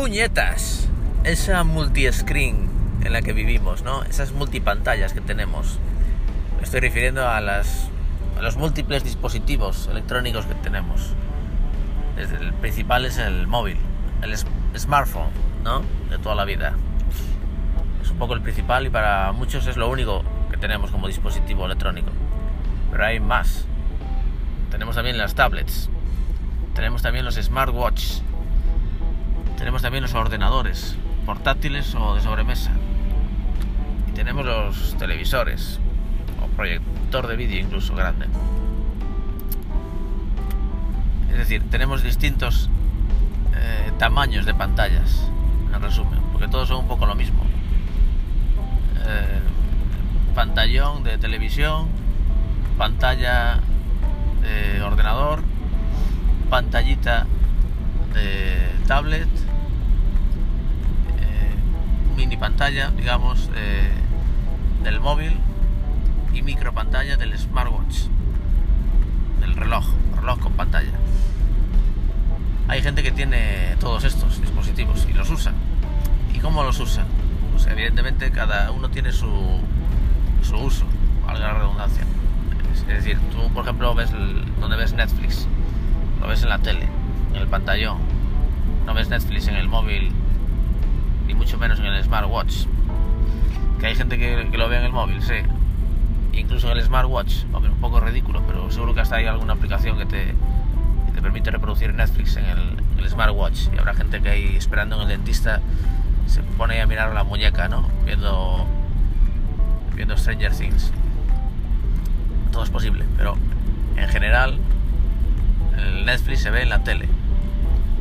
puñetas esa multi-screen en la que vivimos, ¿no? Esas multipantallas que tenemos. Me estoy refiriendo a, las, los múltiples dispositivos electrónicos que tenemos. El principal es el móvil, el smartphone, ¿no? De toda la vida. Es un poco el principal y para muchos es lo único que tenemos como dispositivo electrónico. Pero hay más. Tenemos también las tablets. Tenemos también los smartwatches. Tenemos también los ordenadores, portátiles o de sobremesa. Y tenemos los televisores o proyector de vídeo incluso grande. Es decir, tenemos distintos eh, tamaños de pantallas, en resumen, porque todos son un poco lo mismo. Eh, pantallón de televisión, pantalla de ordenador, pantallita de tablet, mini pantalla, digamos, del móvil y micro pantalla del smartwatch, del reloj, reloj con pantalla. Hay gente que tiene todos estos dispositivos y los usa. ¿Y cómo los usa? Pues evidentemente cada uno tiene su, su uso, valga la redundancia. Es decir, tú por ejemplo ves donde ves Netflix, lo ves en la tele, en el pantallón, no ves Netflix en el móvil, ni mucho menos en el smartwatch. Que hay gente que, lo ve en el móvil, sí. Incluso en el smartwatch, hombre, un poco ridículo, pero seguro que hasta hay alguna aplicación que te, te permite reproducir Netflix en el, smartwatch. Y habrá gente que ahí esperando en el dentista se pone a mirar la muñeca, ¿no? Viendo, viendo Stranger Things. Todo es posible, pero en general el Netflix se ve en la tele.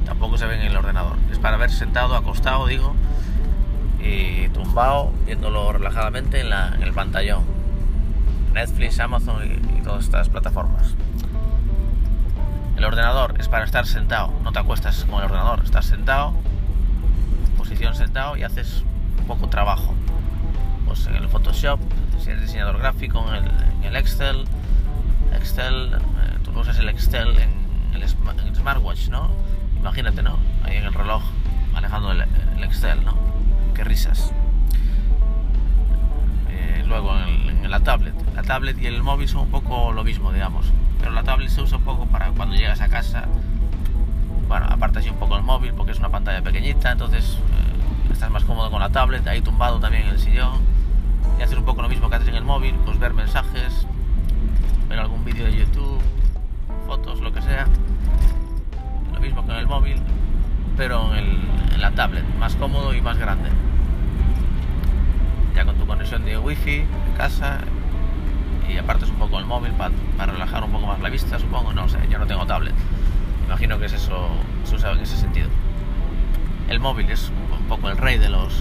Tampoco se ve en el ordenador. Es para ver sentado, acostado, digo, y tumbado, viéndolo relajadamente en, la, en el pantallón. Netflix, Amazon y todas estas plataformas. El ordenador es para estar sentado, no te acuestas con el ordenador, estás sentado, posición sentado y haces poco trabajo. Pues en el Photoshop, si eres diseñador gráfico, en el, Excel, Excel, eh, tú usas el Excel en el, smartwatch, ¿no? Imagínate, ¿no? Ahí en el reloj, manejando el, Excel, ¿no? Qué risas. Eh, luego en la tablet. La tablet y el móvil son un poco lo mismo, digamos pero la tablet se usa un poco para cuando llegas a casa. Bueno, aparte un poco el móvil porque es una pantalla pequeñita, entonces eh, estás más cómodo con la tablet, ahí tumbado también en el sillón y hacer un poco lo mismo que haces en el móvil, pues ver mensajes, ver algún vídeo de YouTube, fotos, lo que sea. Mismo que en el móvil, pero en, la tablet, más cómodo y más grande. Ya con tu conexión de wifi en casa y apartes un poco el móvil para, relajar un poco más la vista, supongo, no sé, yo no tengo tablet. Imagino que es eso, se usa en ese sentido. El móvil es un poco el rey de los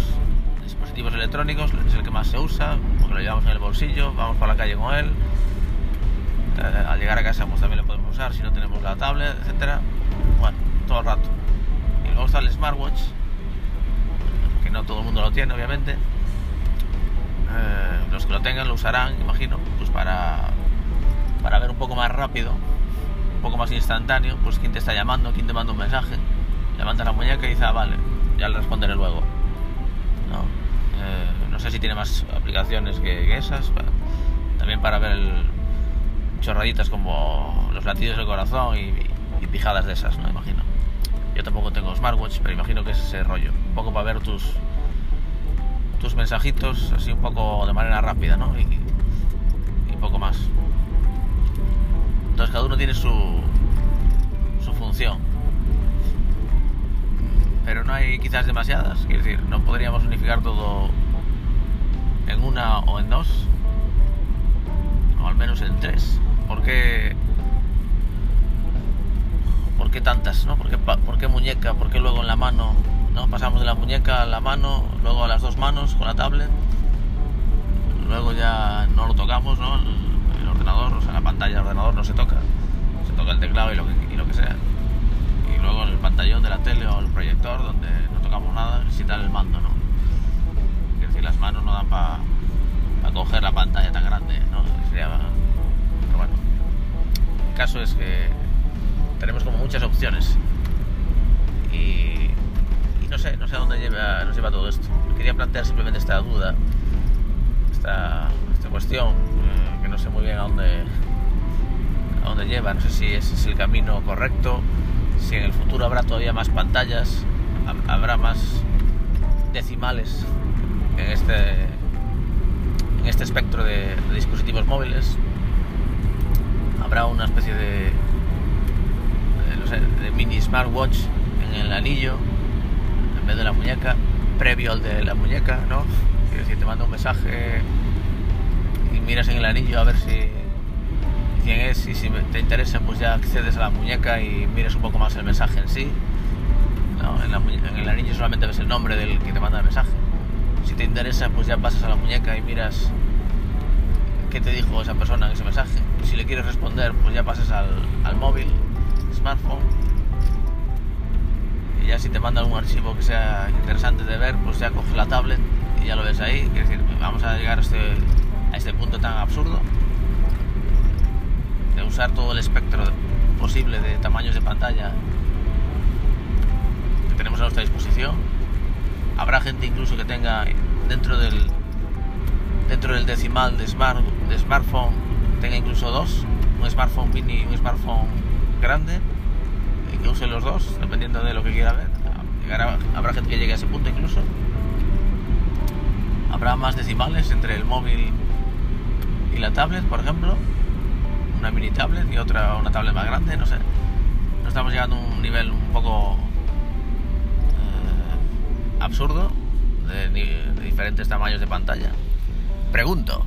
dispositivos electrónicos, es el que más se usa, porque lo llevamos en el bolsillo, vamos por la calle con él. Eh, al llegar a casa pues también lo podemos usar si no tenemos la tablet, etcétera. Bueno, todo el rato. Y luego está el smartwatch, que no todo el mundo lo tiene, obviamente eh, los que lo tengan lo usarán, imagino, pues para, para ver un poco más rápido, un poco más instantáneo, pues quién te está llamando, quién te manda un mensaje, levanta la muñeca y dice, ah, vale, ya le responderé luego. No, eh, sé si tiene más aplicaciones que, esas, también para ver chorraditas como los latidos del corazón y, pijadas de esas, no imagino. Yo tampoco tengo smartwatch, pero imagino que es ese rollo, un poco para ver tus tus mensajitos así un poco de manera rápida, ¿no? Y, un poco más. Entonces cada uno tiene su, su función. Pero no hay quizás demasiadas, quiero decir, no podríamos unificar todo en una o en dos, o al menos en tres. ¿Por qué, ¿por qué tantas? ¿no? ¿Por, qué, ¿Por qué muñeca? ¿Por qué luego en la mano? Pasamos de la muñeca a la mano, luego a las dos manos con la tablet, luego ya no lo tocamos, ¿no? El, ordenador, o sea, la pantalla del ordenador no se toca, se toca el teclado y lo que, y lo que sea. Y luego el pantallón de la tele o el proyector donde no tocamos nada, necesita el mando, ¿no? Es decir, las manos no dan para coger la pantalla tan grande, ¿no? Sería, pero bueno, el caso es que tenemos como muchas opciones. Y no sé, no sé a dónde lleva, nos lleva todo esto. Quería plantear simplemente esta duda, esta, esta cuestión, eh, que no sé muy bien a dónde, a dónde lleva, no sé si es, el camino correcto, si en el futuro habrá todavía más pantallas, hab- habrá más decimales en este, en este espectro de dispositivos móviles, habrá una especie de, de, mini smartwatch en el anillo en vez de la muñeca, previo al de la muñeca, ¿no? Quiero decir, te manda un mensaje y miras en el anillo a ver si quién es y si te interesa pues ya accedes a la muñeca y miras un poco más el mensaje en sí. No, en, la en el anillo solamente ves el nombre del que te manda el mensaje. Si te interesa pues ya pasas a la muñeca y miras qué te dijo esa persona en ese mensaje. Si le quieres responder pues ya pasas al, al móvil, smartphone. Y ya si te manda algún archivo que sea interesante de ver, pues ya coges la tablet y ya lo ves ahí. Decir, vamos a llegar a este, a este punto tan absurdo de usar todo el espectro posible de tamaños de pantalla que tenemos a nuestra disposición. Habrá gente incluso que tenga dentro del dentro del decimal de smart de smartphone tenga incluso dos, un smartphone mini y un smartphone grande y que use los dos dependiendo de lo que quiera ver. Llegará- habrá gente que llegue a ese punto incluso. Habrá más decimales entre el móvil y la tablet, por ejemplo una mini tablet y otra una tablet más grande, no sé. No estamos llegando a un nivel un poco eh, absurdo de, de diferentes tamaños de pantalla. Pregunto,